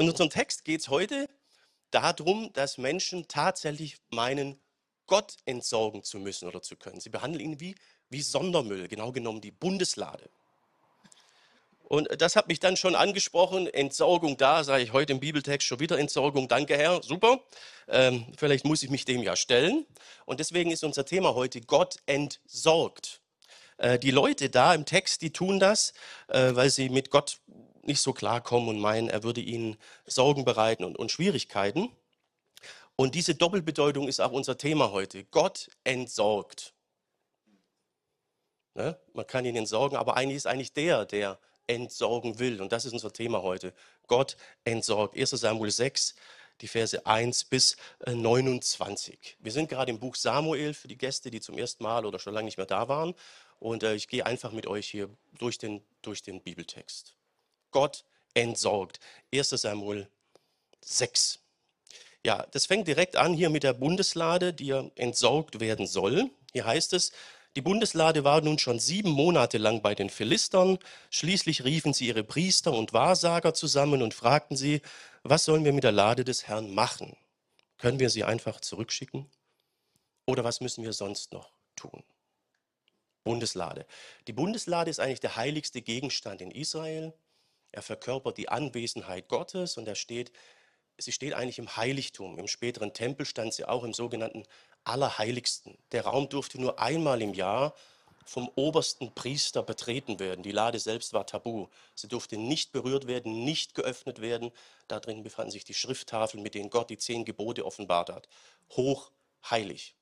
Und in unserem Text geht es heute darum, dass Menschen tatsächlich meinen, Gott entsorgen zu müssen oder zu können. Sie behandeln ihn wie, wie Sondermüll, genau genommen die Bundeslade. Und das hat mich dann schon angesprochen. Entsorgung da, sage ich heute im Bibeltext schon wieder Entsorgung. Danke, Herr. Super. Ähm, vielleicht muss ich mich dem ja stellen. Und deswegen ist unser Thema heute Gott entsorgt. Äh, die Leute da im Text, die tun das, äh, weil sie mit Gott nicht so klarkommen und meinen, er würde ihnen Sorgen bereiten und, und Schwierigkeiten. Und diese Doppelbedeutung ist auch unser Thema heute. Gott entsorgt. Ne? Man kann ihn entsorgen, aber eigentlich ist eigentlich der, der entsorgen will. Und das ist unser Thema heute. Gott entsorgt. 1 Samuel 6, die Verse 1 bis 29. Äh, Wir sind gerade im Buch Samuel für die Gäste, die zum ersten Mal oder schon lange nicht mehr da waren. Und äh, ich gehe einfach mit euch hier durch den, durch den Bibeltext. Gott entsorgt. 1 Samuel 6. Ja, das fängt direkt an hier mit der Bundeslade, die ja entsorgt werden soll. Hier heißt es, die Bundeslade war nun schon sieben Monate lang bei den Philistern. Schließlich riefen sie ihre Priester und Wahrsager zusammen und fragten sie, was sollen wir mit der Lade des Herrn machen? Können wir sie einfach zurückschicken? Oder was müssen wir sonst noch tun? Bundeslade. Die Bundeslade ist eigentlich der heiligste Gegenstand in Israel. Er verkörpert die Anwesenheit Gottes und er steht, sie steht eigentlich im Heiligtum. Im späteren Tempel stand sie auch im sogenannten Allerheiligsten. Der Raum durfte nur einmal im Jahr vom obersten Priester betreten werden. Die Lade selbst war tabu. Sie durfte nicht berührt werden, nicht geöffnet werden. Da drin befanden sich die Schrifttafeln, mit denen Gott die zehn Gebote offenbart hat. Hochheilig.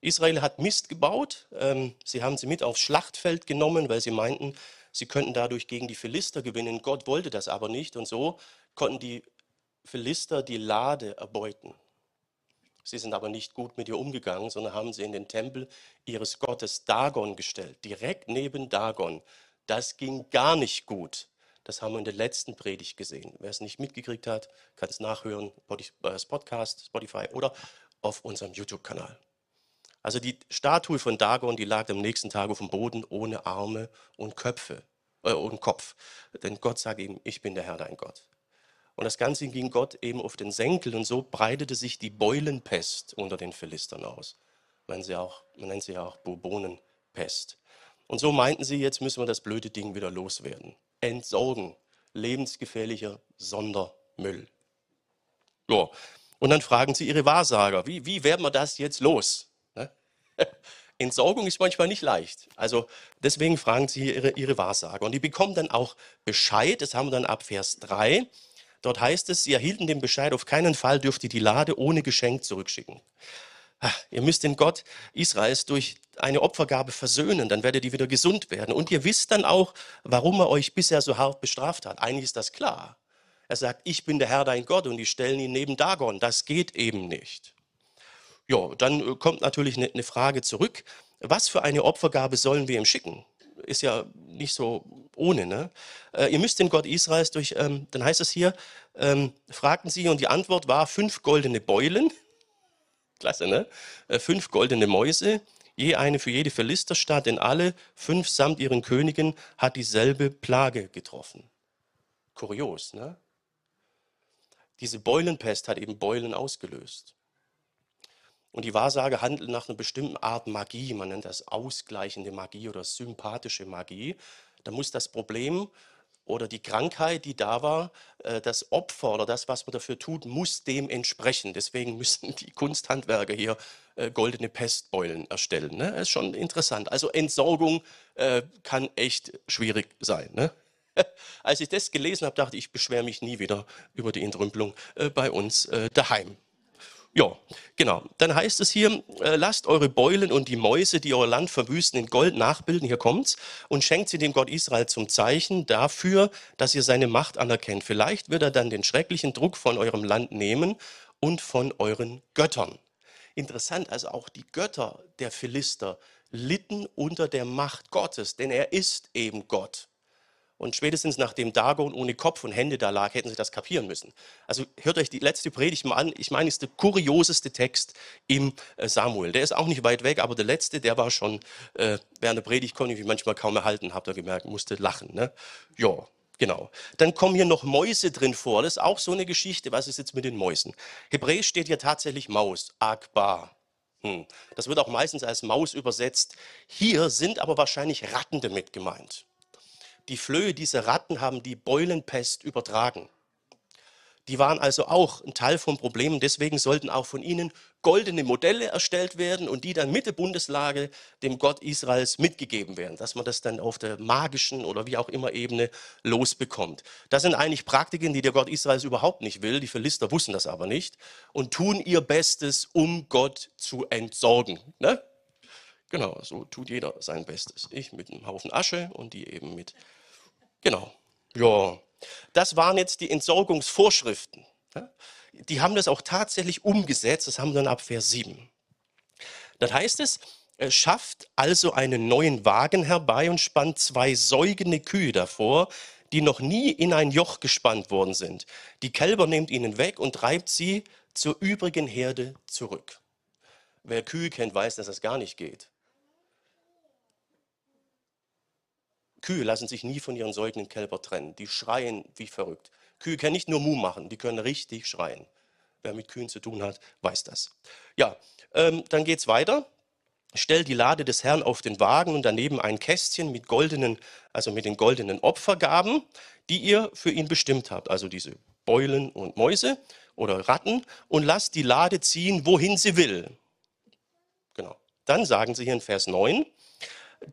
Israel hat Mist gebaut. Ähm, sie haben sie mit aufs Schlachtfeld genommen, weil sie meinten, sie könnten dadurch gegen die Philister gewinnen. Gott wollte das aber nicht. Und so konnten die Philister die Lade erbeuten. Sie sind aber nicht gut mit ihr umgegangen, sondern haben sie in den Tempel ihres Gottes Dagon gestellt, direkt neben Dagon. Das ging gar nicht gut. Das haben wir in der letzten Predigt gesehen. Wer es nicht mitgekriegt hat, kann es nachhören, äh, Podcast, Spotify oder auf unserem YouTube-Kanal. Also die Statue von Dagon, die lag am nächsten Tag auf dem Boden ohne Arme und Köpfe äh, und Kopf. Denn Gott sagt ihm, ich bin der Herr dein Gott. Und das Ganze ging Gott eben auf den Senkel und so breitete sich die Beulenpest unter den Philistern aus. Man, sie auch, man nennt sie ja auch Bourbonenpest. Und so meinten sie, jetzt müssen wir das blöde Ding wieder loswerden. Entsorgen. Lebensgefährlicher Sondermüll. Ja. Und dann fragen sie ihre Wahrsager, wie, wie werden wir das jetzt los? Entsorgung ist manchmal nicht leicht. Also deswegen fragen sie ihre, ihre Wahrsager. Und die bekommen dann auch Bescheid, das haben wir dann ab Vers 3. Dort heißt es, sie erhielten den Bescheid, auf keinen Fall dürft ihr die Lade ohne Geschenk zurückschicken. Ah, ihr müsst den Gott Israels durch eine Opfergabe versöhnen, dann werdet ihr wieder gesund werden. Und ihr wisst dann auch, warum er euch bisher so hart bestraft hat. Eigentlich ist das klar. Er sagt, ich bin der Herr dein Gott und die stellen ihn neben Dagon. Das geht eben nicht. Ja, dann äh, kommt natürlich eine Frage zurück. Was für eine Opfergabe sollen wir ihm schicken? ist ja nicht so ohne. Ne? Äh, ihr müsst den Gott Israels durch, ähm, dann heißt es hier, ähm, fragten sie und die Antwort war fünf goldene Beulen. Klasse, ne? Äh, fünf goldene Mäuse, je eine für jede Philisterstadt, denn alle fünf samt ihren Königen hat dieselbe Plage getroffen. Kurios, ne? Diese Beulenpest hat eben Beulen ausgelöst. Und die Wahrsage handelt nach einer bestimmten Art Magie. Man nennt das ausgleichende Magie oder sympathische Magie. Da muss das Problem oder die Krankheit, die da war, äh, das Opfer oder das, was man dafür tut, muss dem entsprechen. Deswegen müssen die Kunsthandwerker hier äh, goldene Pestbeulen erstellen. Das ne? ist schon interessant. Also Entsorgung äh, kann echt schwierig sein. Ne? Als ich das gelesen habe, dachte ich, ich beschwere mich nie wieder über die Entrümpelung bei uns daheim. Ja, genau. Dann heißt es hier, äh, lasst eure Beulen und die Mäuse, die euer Land verwüsten, in Gold nachbilden, hier kommt's, und schenkt sie dem Gott Israel zum Zeichen dafür, dass ihr seine Macht anerkennt. Vielleicht wird er dann den schrecklichen Druck von eurem Land nehmen und von euren Göttern. Interessant, also auch die Götter der Philister litten unter der Macht Gottes, denn er ist eben Gott. Und spätestens nachdem Dagon ohne Kopf und Hände da lag, hätten sie das kapieren müssen. Also hört euch die letzte Predigt mal an. Ich meine, es ist der kurioseste Text im äh, Samuel. Der ist auch nicht weit weg, aber der letzte, der war schon, äh, während der Predigt konnte ich mich manchmal kaum erhalten, habt ihr gemerkt, musste lachen. Ne? Ja, Genau. Dann kommen hier noch Mäuse drin vor. Das ist auch so eine Geschichte. Was ist jetzt mit den Mäusen? Hebräisch steht hier tatsächlich Maus, Akbar. Hm. Das wird auch meistens als Maus übersetzt. Hier sind aber wahrscheinlich Ratten damit gemeint. Die Flöhe dieser Ratten haben die Beulenpest übertragen. Die waren also auch ein Teil vom Problem. Deswegen sollten auch von ihnen goldene Modelle erstellt werden und die dann mit der Bundeslage dem Gott Israels mitgegeben werden, dass man das dann auf der magischen oder wie auch immer Ebene losbekommt. Das sind eigentlich Praktiken, die der Gott Israels überhaupt nicht will. Die Philister wussten das aber nicht und tun ihr Bestes, um Gott zu entsorgen. Ne? Genau, so tut jeder sein Bestes. Ich mit einem Haufen Asche und die eben mit. Genau. Ja. Das waren jetzt die Entsorgungsvorschriften. Die haben das auch tatsächlich umgesetzt, das haben wir dann ab Vers 7. Das heißt es, schafft also einen neuen Wagen herbei und spannt zwei säugende Kühe davor, die noch nie in ein Joch gespannt worden sind. Die Kälber nehmt ihnen weg und treibt sie zur übrigen Herde zurück. Wer Kühe kennt, weiß, dass das gar nicht geht. Kühe lassen sich nie von ihren säugenden Kälber trennen. Die schreien wie verrückt. Kühe können nicht nur Mu machen, die können richtig schreien. Wer mit Kühen zu tun hat, weiß das. Ja, ähm, dann es weiter. Stellt die Lade des Herrn auf den Wagen und daneben ein Kästchen mit goldenen, also mit den goldenen Opfergaben, die ihr für ihn bestimmt habt. Also diese Beulen und Mäuse oder Ratten und lasst die Lade ziehen, wohin sie will. Genau. Dann sagen sie hier in Vers 9,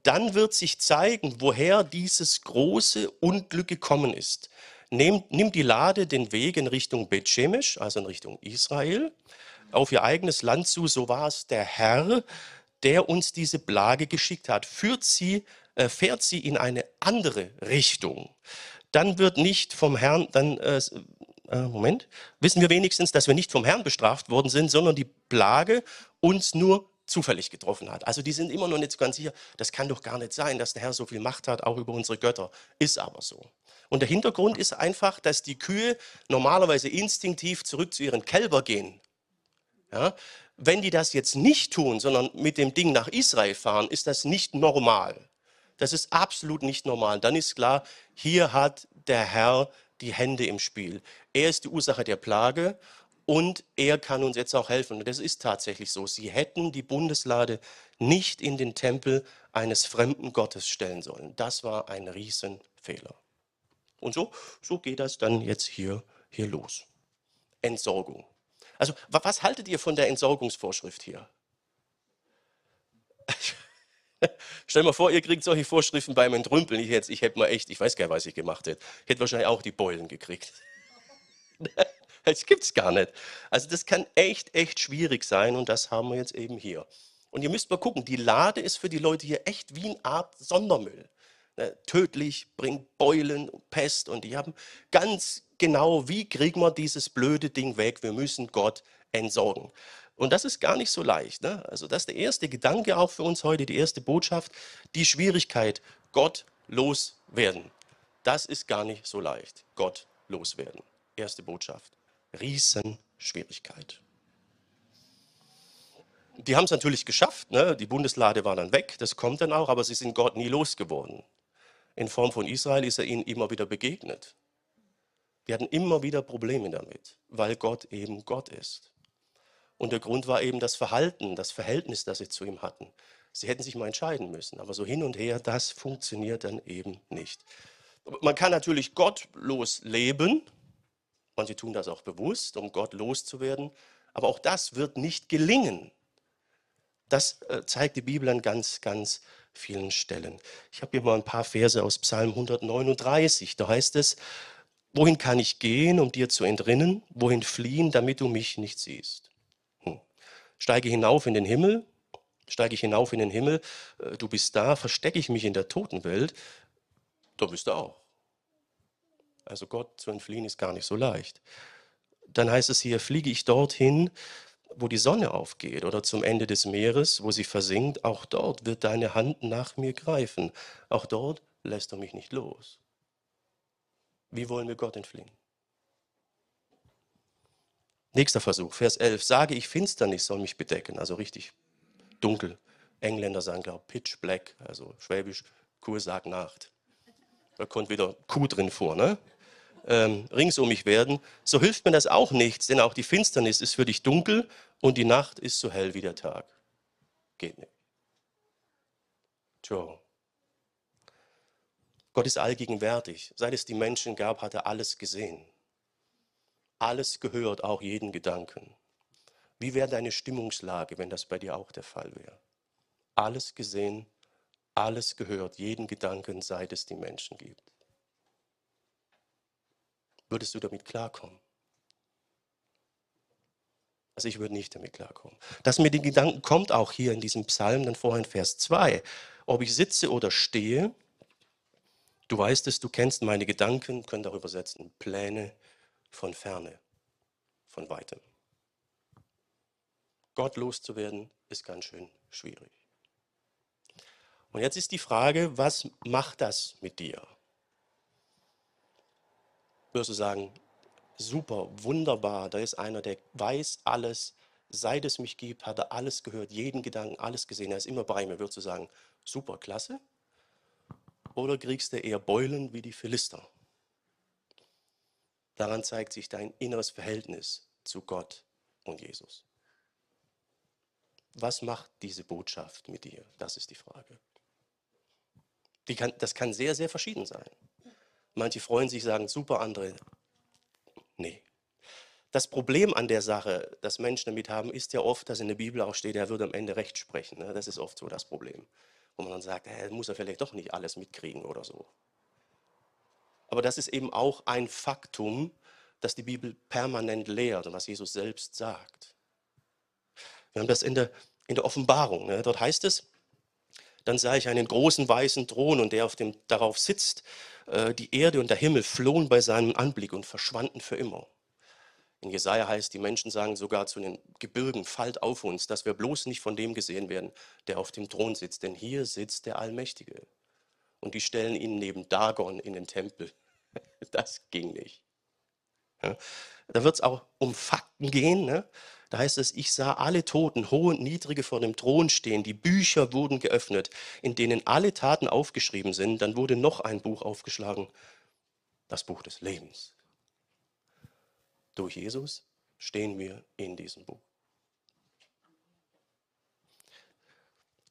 dann wird sich zeigen, woher dieses große Unglück gekommen ist. Nehmt, nimmt die Lade den Weg in Richtung Bethshemesh, also in Richtung Israel, auf ihr eigenes Land zu. So war es der Herr, der uns diese Plage geschickt hat. Führt sie, äh, fährt sie in eine andere Richtung. Dann wird nicht vom Herrn, dann, äh, äh, Moment, wissen wir wenigstens, dass wir nicht vom Herrn bestraft worden sind, sondern die Plage uns nur zufällig getroffen hat. Also die sind immer noch nicht ganz sicher, das kann doch gar nicht sein, dass der Herr so viel Macht hat, auch über unsere Götter. Ist aber so. Und der Hintergrund ist einfach, dass die Kühe normalerweise instinktiv zurück zu ihren Kälber gehen. Ja? Wenn die das jetzt nicht tun, sondern mit dem Ding nach Israel fahren, ist das nicht normal. Das ist absolut nicht normal. Dann ist klar, hier hat der Herr die Hände im Spiel. Er ist die Ursache der Plage und er kann uns jetzt auch helfen. Und das ist tatsächlich so. Sie hätten die Bundeslade nicht in den Tempel eines fremden Gottes stellen sollen. Das war ein Riesenfehler. Und so, so geht das dann jetzt hier, hier los. Entsorgung. Also, was haltet ihr von der Entsorgungsvorschrift hier? Stell mal vor, ihr kriegt solche Vorschriften beim Entrümpeln. Ich, jetzt, ich hätte mal echt, ich weiß gar nicht, was ich gemacht hätte. Ich hätte wahrscheinlich auch die Beulen gekriegt. Das gibt es gar nicht. Also das kann echt, echt schwierig sein und das haben wir jetzt eben hier. Und ihr müsst mal gucken, die Lade ist für die Leute hier echt wie eine Art Sondermüll. Ne, tödlich, bringt Beulen, Pest und die haben ganz genau, wie kriegen wir dieses blöde Ding weg? Wir müssen Gott entsorgen. Und das ist gar nicht so leicht. Ne? Also das ist der erste Gedanke auch für uns heute, die erste Botschaft, die Schwierigkeit, Gott loswerden. Das ist gar nicht so leicht, Gott loswerden. Erste Botschaft. Riesenschwierigkeit. Die haben es natürlich geschafft, ne? die Bundeslade war dann weg, das kommt dann auch, aber sie sind Gott nie losgeworden. In Form von Israel ist er ihnen immer wieder begegnet. Die hatten immer wieder Probleme damit, weil Gott eben Gott ist. Und der Grund war eben das Verhalten, das Verhältnis, das sie zu ihm hatten. Sie hätten sich mal entscheiden müssen, aber so hin und her, das funktioniert dann eben nicht. Man kann natürlich gottlos leben, Manche tun das auch bewusst, um Gott loszuwerden. Aber auch das wird nicht gelingen. Das äh, zeigt die Bibel an ganz, ganz vielen Stellen. Ich habe hier mal ein paar Verse aus Psalm 139. Da heißt es, wohin kann ich gehen, um dir zu entrinnen? Wohin fliehen, damit du mich nicht siehst? Hm. Steige hinauf in den Himmel, steige ich hinauf in den Himmel, äh, du bist da, verstecke ich mich in der Totenwelt, da bist du auch. Also Gott zu entfliehen ist gar nicht so leicht. Dann heißt es hier, fliege ich dorthin, wo die Sonne aufgeht oder zum Ende des Meeres, wo sie versinkt, auch dort wird deine Hand nach mir greifen. Auch dort lässt du mich nicht los. Wie wollen wir Gott entfliehen? Nächster Versuch, Vers 11. Sage ich, Finsternis soll mich bedecken, also richtig dunkel. Engländer sagen, glaube ich, Pitch Black, also schwäbisch, Kur sagt Nacht. Da kommt wieder Kuh drin vor, ne? Ähm, rings um mich werden. So hilft mir das auch nichts, denn auch die Finsternis ist für dich dunkel und die Nacht ist so hell wie der Tag. Geht nicht. Joe. Gott ist allgegenwärtig. Seit es die Menschen gab, hat er alles gesehen. Alles gehört, auch jeden Gedanken. Wie wäre deine Stimmungslage, wenn das bei dir auch der Fall wäre? Alles gesehen, alles gehört, jeden Gedanken, seit es die Menschen gibt. Würdest du damit klarkommen? Also ich würde nicht damit klarkommen. Das mit den Gedanken kommt auch hier in diesem Psalm, dann vorhin Vers 2. Ob ich sitze oder stehe, du weißt es, du kennst meine Gedanken, können darüber setzen, Pläne von ferne, von weitem. Gott loszuwerden, ist ganz schön schwierig. Und jetzt ist die Frage, was macht das mit dir? Wirst du sagen, super, wunderbar, da ist einer, der weiß alles, seit es mich gibt, hat er alles gehört, jeden Gedanken, alles gesehen, er ist immer bei mir. Würdest du sagen, super, klasse? Oder kriegst du eher Beulen wie die Philister? Daran zeigt sich dein inneres Verhältnis zu Gott und Jesus. Was macht diese Botschaft mit dir? Das ist die Frage. Die kann, das kann sehr, sehr verschieden sein. Manche freuen sich, sagen super, andere nee. Das Problem an der Sache, das Menschen damit haben, ist ja oft, dass in der Bibel auch steht, er würde am Ende Recht sprechen. Ne? Das ist oft so das Problem. Wo man dann sagt, hey, muss er vielleicht doch nicht alles mitkriegen oder so. Aber das ist eben auch ein Faktum, das die Bibel permanent lehrt und was Jesus selbst sagt. Wir haben das in der, in der Offenbarung. Ne? Dort heißt es, dann sah ich einen großen weißen Thron und der auf dem darauf sitzt. Äh, die Erde und der Himmel flohen bei seinem Anblick und verschwanden für immer. In Jesaja heißt, die Menschen sagen sogar zu den Gebirgen, fallt auf uns, dass wir bloß nicht von dem gesehen werden, der auf dem Thron sitzt, denn hier sitzt der Allmächtige. Und die stellen ihn neben Dagon in den Tempel. Das ging nicht. Da wird es auch um Fakten gehen. Ne? Da heißt es, ich sah alle Toten, hohe und niedrige vor dem Thron stehen, die Bücher wurden geöffnet, in denen alle Taten aufgeschrieben sind. Dann wurde noch ein Buch aufgeschlagen, das Buch des Lebens. Durch Jesus stehen wir in diesem Buch.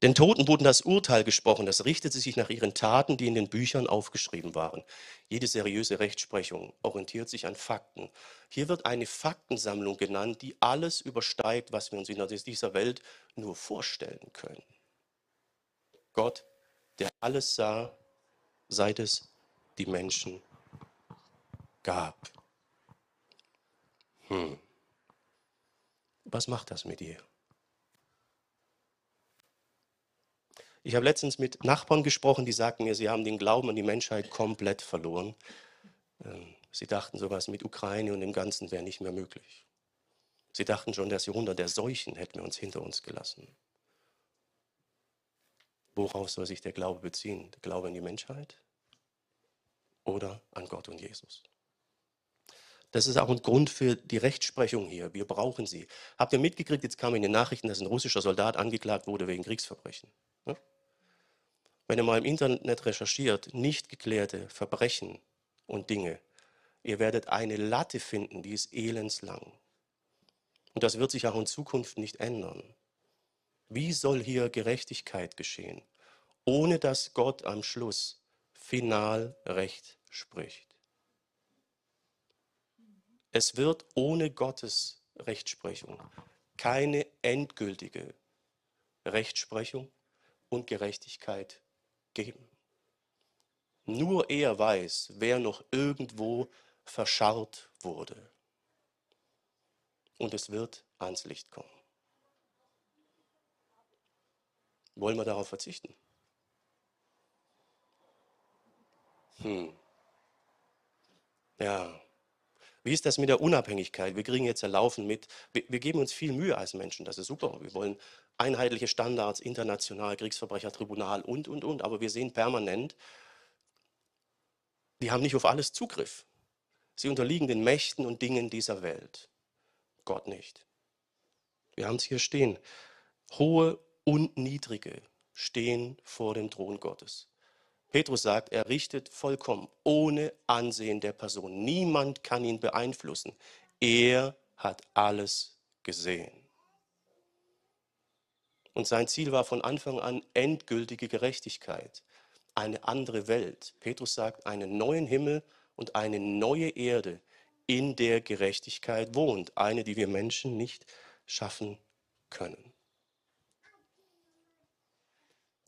Den Toten wurden das Urteil gesprochen, das richtete sich nach ihren Taten, die in den Büchern aufgeschrieben waren. Jede seriöse Rechtsprechung orientiert sich an Fakten. Hier wird eine Faktensammlung genannt, die alles übersteigt, was wir uns in dieser Welt nur vorstellen können. Gott, der alles sah, seit es die Menschen gab. Hm. Was macht das mit dir? Ich habe letztens mit Nachbarn gesprochen, die sagten mir, sie haben den Glauben an die Menschheit komplett verloren. Ähm, sie dachten, sowas mit Ukraine und dem Ganzen wäre nicht mehr möglich. Sie dachten schon, das Jahrhundert der Seuchen hätten wir uns hinter uns gelassen. Worauf soll sich der Glaube beziehen? Der Glaube an die Menschheit oder an Gott und Jesus? Das ist auch ein Grund für die Rechtsprechung hier. Wir brauchen sie. Habt ihr mitgekriegt, jetzt kam in den Nachrichten, dass ein russischer Soldat angeklagt wurde wegen Kriegsverbrechen. Wenn ihr mal im Internet recherchiert, nicht geklärte Verbrechen und Dinge, ihr werdet eine Latte finden, die ist elendslang. Und das wird sich auch in Zukunft nicht ändern. Wie soll hier Gerechtigkeit geschehen, ohne dass Gott am Schluss final Recht spricht? Es wird ohne Gottes Rechtsprechung keine endgültige Rechtsprechung und Gerechtigkeit geben. Nur er weiß, wer noch irgendwo verscharrt wurde. Und es wird ans Licht kommen. Wollen wir darauf verzichten? Hm. Ja. Wie ist das mit der Unabhängigkeit? Wir kriegen jetzt ja Laufen mit. Wir, wir, geben uns viel Mühe als Menschen, das ist super. Wir wollen einheitliche Standards, international, Kriegsverbrechertribunal und, und, und. Aber wir sehen permanent, die haben nicht auf alles Zugriff. Sie unterliegen den Mächten und Dingen dieser Welt. Gott nicht. Wir haben es hier stehen. Hohe und Niedrige stehen vor dem Thron Gottes. Petrus sagt, er richtet vollkommen, ohne Ansehen der Person. Niemand kann ihn beeinflussen. Er hat alles gesehen. Und sein Ziel war von Anfang an endgültige Gerechtigkeit, eine andere Welt. Petrus sagt, einen neuen Himmel und eine neue Erde, in der Gerechtigkeit wohnt, eine, die wir Menschen nicht schaffen können.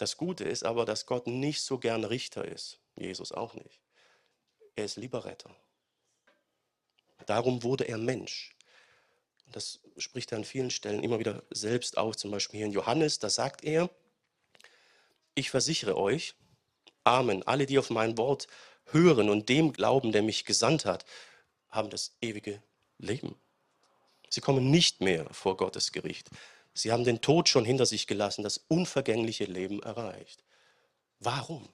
Das Gute ist aber, dass Gott nicht so gern Richter ist. Jesus auch nicht. Er ist lieber Retter. Darum wurde er Mensch. Das spricht er an vielen Stellen immer wieder selbst auf, zum Beispiel hier in Johannes, da sagt er, ich versichere euch, Amen, alle, die auf mein Wort hören und dem glauben, der mich gesandt hat, haben das ewige Leben. Sie kommen nicht mehr vor Gottes Gericht. Sie haben den Tod schon hinter sich gelassen, das unvergängliche Leben erreicht. Warum?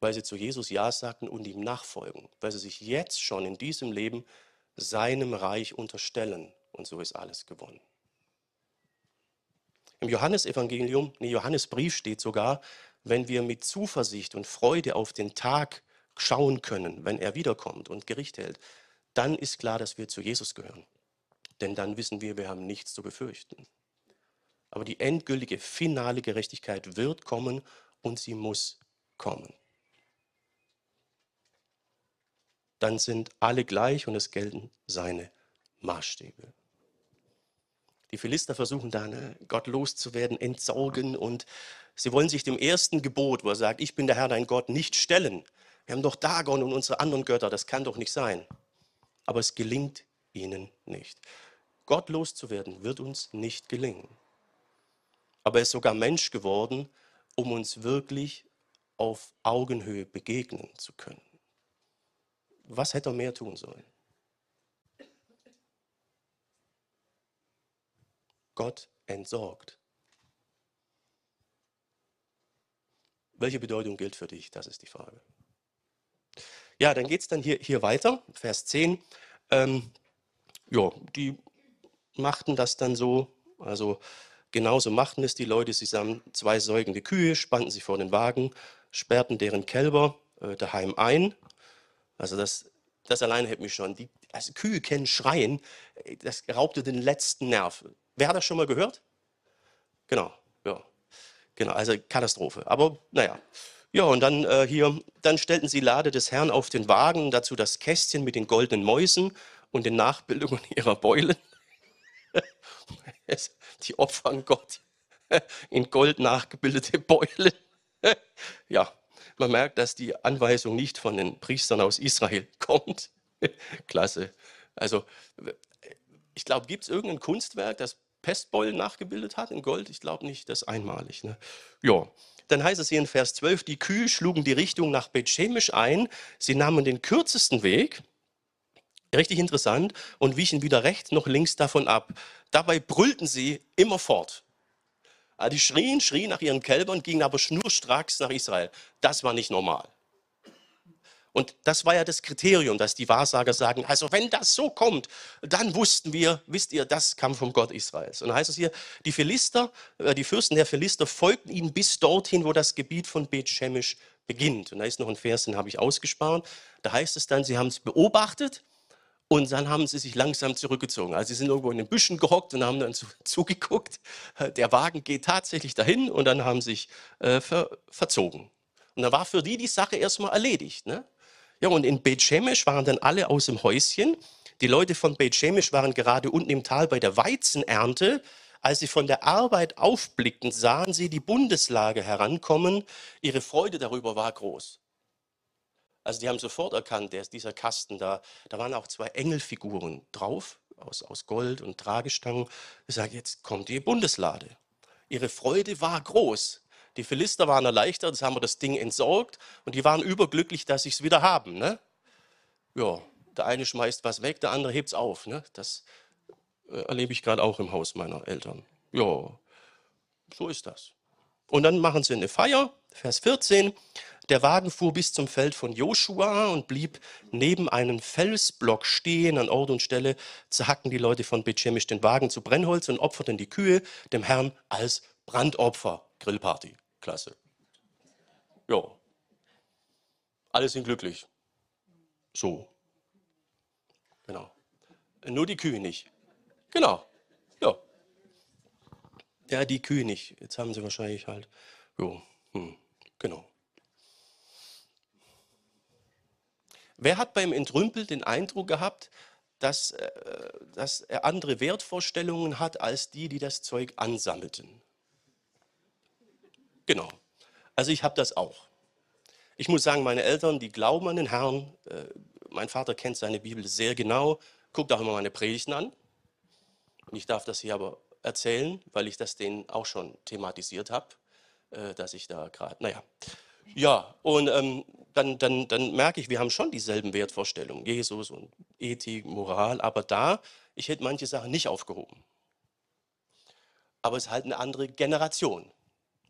Weil sie zu Jesus Ja sagten und ihm nachfolgen, weil sie sich jetzt schon in diesem Leben seinem Reich unterstellen. Und so ist alles gewonnen. Im Johannesevangelium, nee, Johannesbrief steht sogar, wenn wir mit Zuversicht und Freude auf den Tag schauen können, wenn er wiederkommt und Gericht hält, dann ist klar, dass wir zu Jesus gehören. Denn dann wissen wir, wir haben nichts zu befürchten. Aber die endgültige, finale Gerechtigkeit wird kommen und sie muss kommen. Dann sind alle gleich und es gelten seine Maßstäbe. Die Philister versuchen dann, ne, Gott loszuwerden, entsorgen und sie wollen sich dem ersten Gebot, wo er sagt, ich bin der Herr dein Gott, nicht stellen. Wir haben doch Dagon und unsere anderen Götter, das kann doch nicht sein. Aber es gelingt ihnen nicht. Gott loszuwerden wird uns nicht gelingen. Aber er ist sogar Mensch geworden, um uns wirklich auf Augenhöhe begegnen zu können. Was hätte er mehr tun sollen? Gott entsorgt. Welche Bedeutung gilt für dich? Das ist die Frage. Ja, dann geht es dann hier, hier weiter, Vers 10. Ähm, ja, die machten das dann so, also genauso machten es die Leute. Sie sahen zwei säugende Kühe, spannten sie vor den Wagen, sperrten deren Kälber äh, daheim ein. Also das, das alleine hätte mich schon. Die, also Kühe kennen Schreien, äh, das raubte den letzten Nerv. Wer hat das schon mal gehört? Genau, ja. Genau, also Katastrophe. Aber naja. Ja, und dann äh, hier, dann stellten sie Lade des Herrn auf den Wagen, dazu das Kästchen mit den goldenen Mäusen und den Nachbildungen ihrer Beulen. die opfern Gott in Gold nachgebildete Beulen. ja, man merkt, dass die Anweisung nicht von den Priestern aus Israel kommt. Klasse. Also, ich glaube, gibt es irgendein Kunstwerk, das Pestbeulen nachgebildet hat in Gold? Ich glaube nicht, das ist einmalig. Ne? Ja, dann heißt es hier in Vers 12, die Kühe schlugen die Richtung nach Bethschemisch ein, sie nahmen den kürzesten Weg, richtig interessant, und wichen weder rechts noch links davon ab. Dabei brüllten sie immerfort. Also die schrien, schrien nach ihren Kälbern, gingen aber schnurstracks nach Israel. Das war nicht normal. Und das war ja das Kriterium, dass die Wahrsager sagen, also wenn das so kommt, dann wussten wir, wisst ihr, das kam vom Gott Israels. Und dann heißt es hier, die Philister, äh, die Fürsten der Philister folgten ihnen bis dorthin, wo das Gebiet von Bet Shemesh beginnt. Und da ist noch ein Vers, den habe ich ausgespart. Da heißt es dann, sie haben es beobachtet und dann haben sie sich langsam zurückgezogen. Also sie sind irgendwo in den Büschen gehockt und haben dann zu, zugeguckt. Der Wagen geht tatsächlich dahin und dann haben sich äh, ver, verzogen. Und dann war für die die Sache erstmal erledigt. Ne? Ja, und in Beit waren dann alle aus dem Häuschen. Die Leute von Beit waren gerade unten im Tal bei der Weizenernte. Als sie von der Arbeit aufblickten, sahen sie die Bundeslage herankommen. Ihre Freude darüber war groß. Also die haben sofort erkannt, der dieser Kasten da, da waren auch zwei Engelfiguren drauf, aus, aus Gold und Tragestangen. Ich sage, jetzt kommt die Bundeslade. Ihre Freude war groß. Die Philister waren erleichtert, jetzt haben wir das Ding entsorgt und die waren überglücklich, dass sie es wieder haben. Ne? Ja, der eine schmeißt was weg, der andere hebt es auf. Ne? Das äh, erlebe ich gerade auch im Haus meiner Eltern. Ja, so ist das. Und dann machen sie eine Feier, Vers 14. Der Wagen fuhr bis zum Feld von Joshua und blieb neben einem Felsblock stehen. An Ort und Stelle zerhackten die Leute von Bethschemisch den Wagen zu Brennholz und opferten die Kühe dem Herrn als Brandopfer. Grillparty. Klasse. Ja. Alle sind glücklich. So. Genau. Nur die Kühe nicht. Genau. Ja. Ja, die Kühe nicht. Jetzt haben sie wahrscheinlich halt. Jo. Hm. Genau. Wer hat beim Entrümpel den Eindruck gehabt, dass, äh, dass er andere Wertvorstellungen hat als die, die das Zeug ansammelten? Genau. Also ich habe das auch. Ich muss sagen, meine Eltern, die glauben an den Herrn. Äh, mein Vater kennt seine Bibel sehr genau, guckt auch immer meine Predigten an. Und ich darf das hier aber erzählen, weil ich das denen auch schon thematisiert habe, äh, dass ich da gerade, naja. Ja, und ähm, dann, dann, dann merke ich, wir haben schon dieselben Wertvorstellungen, Jesus und Ethik, Moral, aber da, ich hätte manche Sachen nicht aufgehoben. Aber es ist halt eine andere Generation.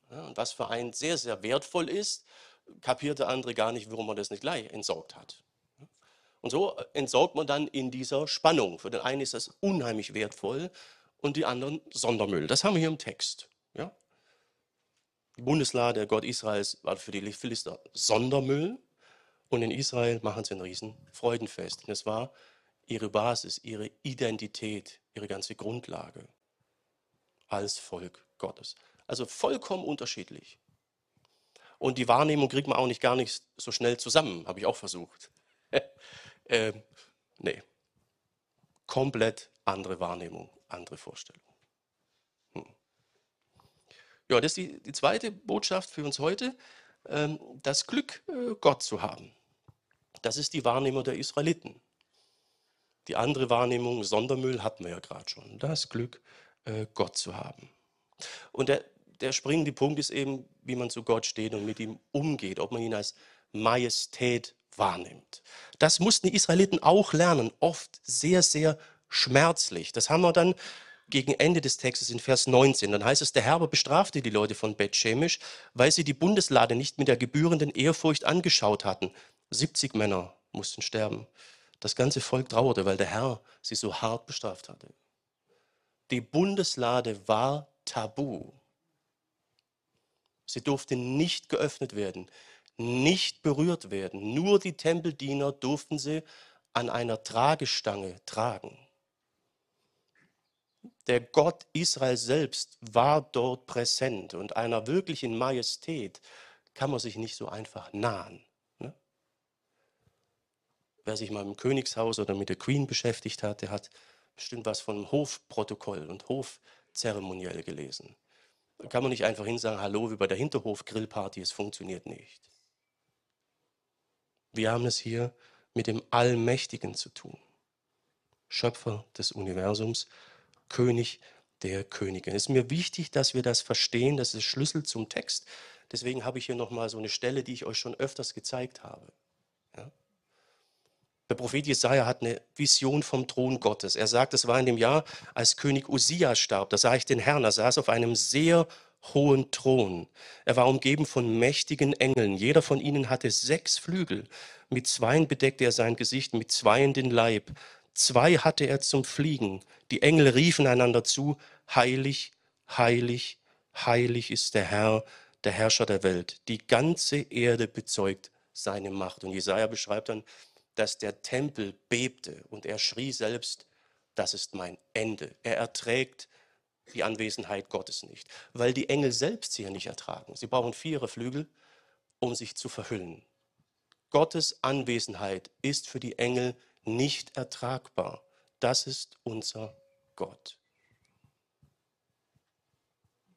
Und was für einen sehr, sehr wertvoll ist, kapiert der andere gar nicht, warum man das nicht gleich entsorgt hat. Und so entsorgt man dann in dieser Spannung. Für den einen ist das unheimlich wertvoll und die anderen Sondermüll. Das haben wir hier im Text. Ja? Die Bundeslade, der Gott Israels, war für die Philister Sondermüll. Und in Israel machen sie ein riesen Freudenfest. Und es war ihre Basis, ihre Identität, ihre ganze Grundlage als Volk Gottes. Also vollkommen unterschiedlich. Und die Wahrnehmung kriegt man auch nicht gar nicht so schnell zusammen, habe ich auch versucht. äh, nee. Komplett andere Wahrnehmung, andere Vorstellung. Ja, das ist die, die, zweite Botschaft für uns heute, ähm, das Glück, äh, Gott zu haben. Das ist die Wahrnehmung der Israeliten. Die andere Wahrnehmung, Sondermüll, hatten wir ja gerade schon. Das Glück, äh, Gott zu haben. Und der, der springende Punkt ist eben, wie man zu Gott steht und mit ihm umgeht, ob man ihn als Majestät wahrnimmt. Das mussten die Israeliten auch lernen, oft sehr, sehr schmerzlich. Das haben wir dann gegen Ende des Textes in Vers 19. Dann heißt es, der Herr bestrafte die Leute von Bethshemesh, weil sie die Bundeslade nicht mit der gebührenden Ehrfurcht angeschaut hatten. 70 Männer mussten sterben. Das ganze Volk trauerte, weil der Herr sie so hart bestraft hatte. Die Bundeslade war tabu. Sie durfte nicht geöffnet werden, nicht berührt werden. Nur die Tempeldiener durften sie an einer Tragestange tragen. Der Gott Israel selbst war dort präsent und einer wirklichen Majestät kann man sich nicht so einfach nahen. Ne? Wer sich mal im Königshaus oder mit der Queen beschäftigt hat, der hat bestimmt was von Hofprotokoll und Hofzeremoniell gelesen. Da kann man nicht einfach hin sagen, hallo, wie bei der Hinterhof-Grillparty, es funktioniert nicht. Wir haben es hier mit dem Allmächtigen zu tun. Schöpfer des Universums, König der Könige. Es ist mir wichtig, dass wir das verstehen, das ist Schlüssel zum Text. Deswegen habe ich hier nochmal so eine Stelle, die ich euch schon öfters gezeigt habe. Ja? Der Prophet Jesaja hat eine Vision vom Thron Gottes. Er sagt, es war in dem Jahr, als König Usia starb. Da sah ich den Herrn, er saß auf einem sehr hohen Thron. Er war umgeben von mächtigen Engeln. Jeder von ihnen hatte sechs Flügel. Mit zweien bedeckte er sein Gesicht, mit zweien den Leib. Zwei hatte er zum Fliegen. Die Engel riefen einander zu, heilig, heilig, heilig ist der Herr, der Herrscher der Welt. Die ganze Erde bezeugt seine Macht. Und Jesaja beschreibt dann, dass der Tempel bebte und er schrie selbst, das ist mein Ende. Er erträgt die Anwesenheit Gottes nicht, weil die Engel selbst sie ja nicht ertragen. Sie brauchen vier Flügel, um sich zu verhüllen. Gottes Anwesenheit ist für die Engel nicht ertragbar. Das ist unser Gott.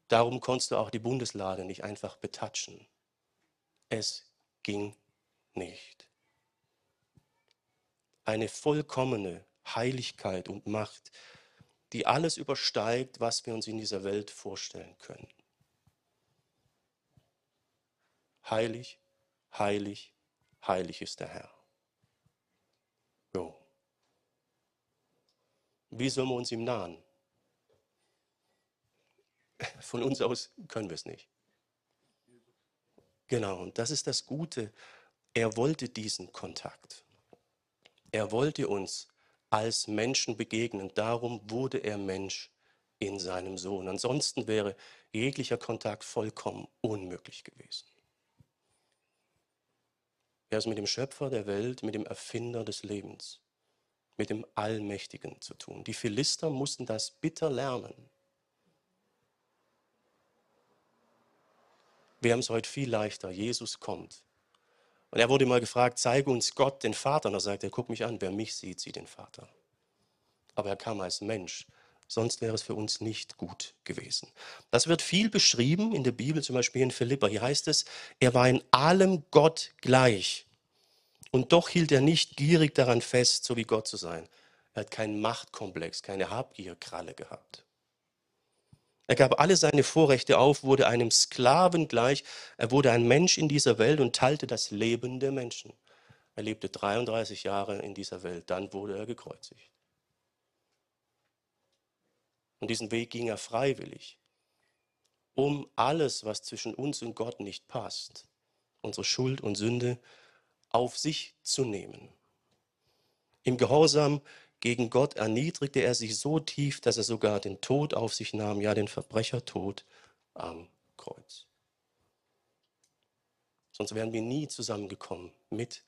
Darum konntest du auch die Bundeslade nicht einfach betatschen. Es ging nicht eine vollkommene Heiligkeit und Macht, die alles übersteigt, was wir uns in dieser Welt vorstellen können. Heilig, heilig, heilig ist der Herr. Jo. Wie sollen wir uns ihm nahen? Von uns aus können wir es nicht. Genau, und das ist das Gute. Er wollte diesen Kontakt. Er wollte uns als Menschen begegnen. Darum wurde er Mensch in seinem Sohn. Ansonsten wäre jeglicher Kontakt vollkommen unmöglich gewesen. Er ist mit dem Schöpfer der Welt, mit dem Erfinder des Lebens, mit dem Allmächtigen zu tun. Die Philister mussten das bitter lernen. Wir haben es heute viel leichter. Jesus kommt. Und er wurde mal gefragt, zeige uns Gott, den Vater. Und er sagte, guck mich an, wer mich sieht, sieht den Vater. Aber er kam als Mensch. Sonst wäre es für uns nicht gut gewesen. Das wird viel beschrieben in der Bibel, zum Beispiel in Philippa. Hier heißt es, er war in allem Gott gleich. Und doch hielt er nicht gierig daran fest, so wie Gott zu sein. Er hat keinen Machtkomplex, keine Habgierkralle gehabt. Er gab alle seine Vorrechte auf, wurde einem Sklaven gleich. Er wurde ein Mensch in dieser Welt und teilte das Leben der Menschen. Er lebte 33 Jahre in dieser Welt, dann wurde er gekreuzigt. Und diesen Weg ging er freiwillig, um alles, was zwischen uns und Gott nicht passt, unsere Schuld und Sünde, auf sich zu nehmen. Im Gehorsam gegen Gott erniedrigte er sich so tief, dass er sogar den Tod auf sich nahm, ja den Verbrechertod am Kreuz. Sonst wären wir nie zusammengekommen mit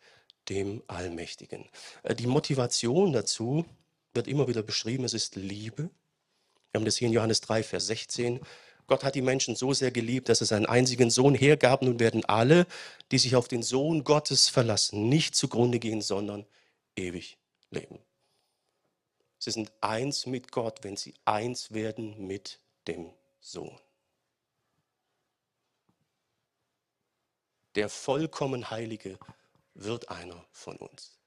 dem Allmächtigen. Äh, die Motivation dazu wird immer wieder beschrieben, es ist Liebe. Wir haben das hier in Johannes 3, Vers 16. Gott hat die Menschen so sehr geliebt, dass er seinen einzigen Sohn hergab. Nun werden alle, die sich auf den Sohn Gottes verlassen, nicht zugrunde gehen, sondern ewig leben. Sie sind eins mit Gott, wenn sie eins werden mit dem Sohn. Der vollkommen Heilige wird einer von uns.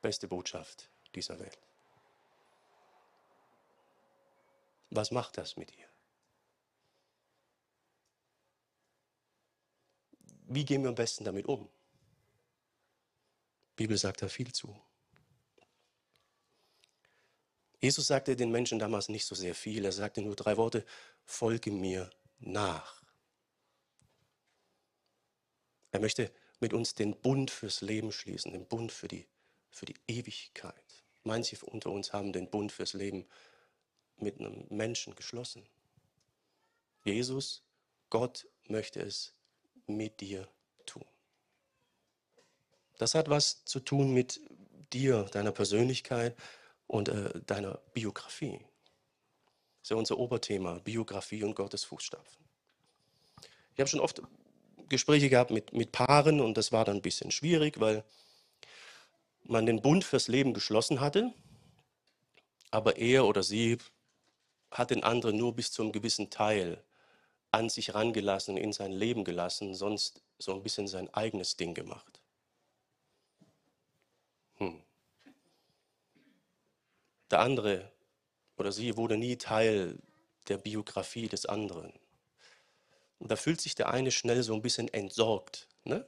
Beste Botschaft dieser Welt. Was macht das mit ihr? Wie gehen wir am besten damit um? Bibel sagt da viel zu. Jesus sagte den Menschen damals nicht so sehr viel. Er sagte nur drei Worte, folge mir nach. Er möchte mit uns den Bund fürs Leben schließen, den Bund für die, für die Ewigkeit. Manche unter uns haben den Bund fürs Leben mit einem Menschen geschlossen. Jesus, Gott möchte es mit dir tun. Das hat was zu tun mit dir, deiner Persönlichkeit und äh, deiner Biografie. Das ist ja unser Oberthema, Biografie und Gottes Fußstapfen. Ich habe schon oft Gespräche gehabt mit, mit Paaren und das war dann ein bisschen schwierig, weil man den Bund fürs Leben geschlossen hatte, aber er oder sie hat den anderen nur bis zu einem gewissen Teil an sich rangelassen, in sein Leben gelassen, sonst so ein bisschen sein eigenes Ding gemacht. Hm. Der andere oder sie wurde nie Teil der Biografie des anderen. Und da fühlt sich der eine schnell so ein bisschen entsorgt. Ne?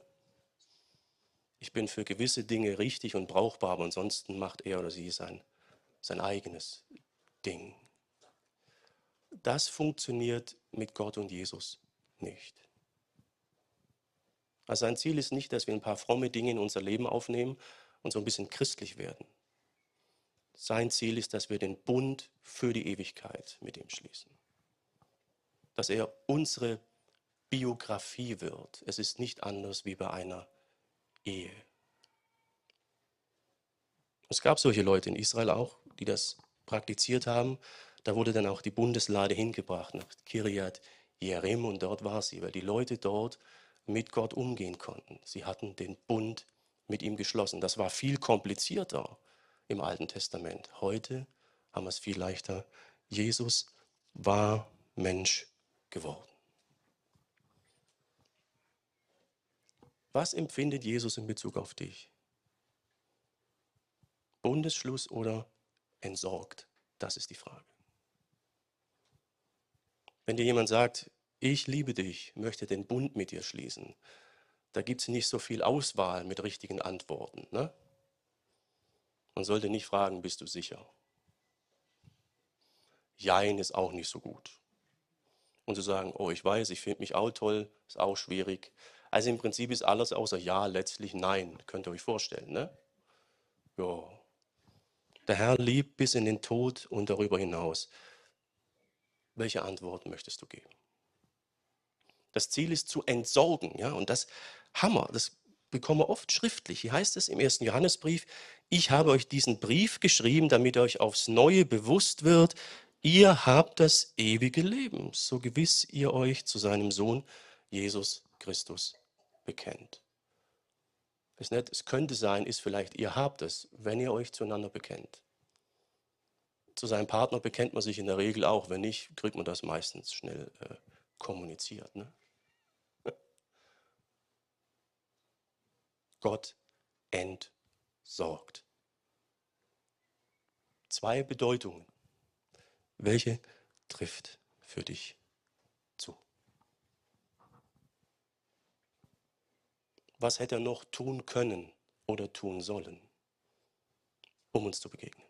Ich bin für gewisse Dinge richtig und brauchbar, aber ansonsten macht er oder sie sein, sein eigenes Ding. Das funktioniert mit Gott und Jesus nicht. Also sein Ziel ist nicht, dass wir ein paar fromme Dinge in unser Leben aufnehmen und so ein bisschen christlich werden. Sein Ziel ist, dass wir den Bund für die Ewigkeit mit ihm schließen. Dass er unsere Biografie wird. Es ist nicht anders wie bei einer Ehe. Es gab solche Leute in Israel auch, die das praktiziert haben. Da wurde dann auch die Bundeslade hingebracht nach Kiriat Jerim und dort war sie, weil die Leute dort mit Gott umgehen konnten. Sie hatten den Bund mit ihm geschlossen. Das war viel komplizierter im Alten Testament. Heute haben wir es viel leichter. Jesus war Mensch geworden. Was empfindet Jesus in Bezug auf dich? Bundesschluss oder entsorgt? Das ist die Frage. Wenn dir jemand sagt, ich liebe dich, möchte den Bund mit dir schließen, da gibt es nicht so viel Auswahl mit richtigen Antworten. Ne? Man sollte nicht fragen, bist du sicher? Jein ist auch nicht so gut. Und zu sagen, oh, ich weiß, ich finde mich auch toll, ist auch schwierig. Also im Prinzip ist alles außer Ja letztlich Nein. Könnt ihr euch vorstellen, ne? Ja. Der Herr liebt bis in den Tod und darüber hinaus. Welche Antwort möchtest du geben? Das Ziel ist zu entsorgen. Ja? Und das Hammer, das bekommen wir oft schriftlich. Hier heißt es im ersten Johannesbrief, ich habe euch diesen Brief geschrieben, damit euch aufs Neue bewusst wird, ihr habt das ewige Leben, so gewiss ihr euch zu seinem Sohn Jesus Christus bekennt. Ist nicht, es könnte sein, ist vielleicht, ihr habt es, wenn ihr euch zueinander bekennt. Zu seinem Partner bekennt man sich in der Regel auch. Wenn nicht, kriegt man das meistens schnell äh, kommuniziert. Ne? Gott entsorgt. Zwei Bedeutungen. Welche trifft für dich zu? Was hätte er noch tun können oder tun sollen, um uns zu begegnen?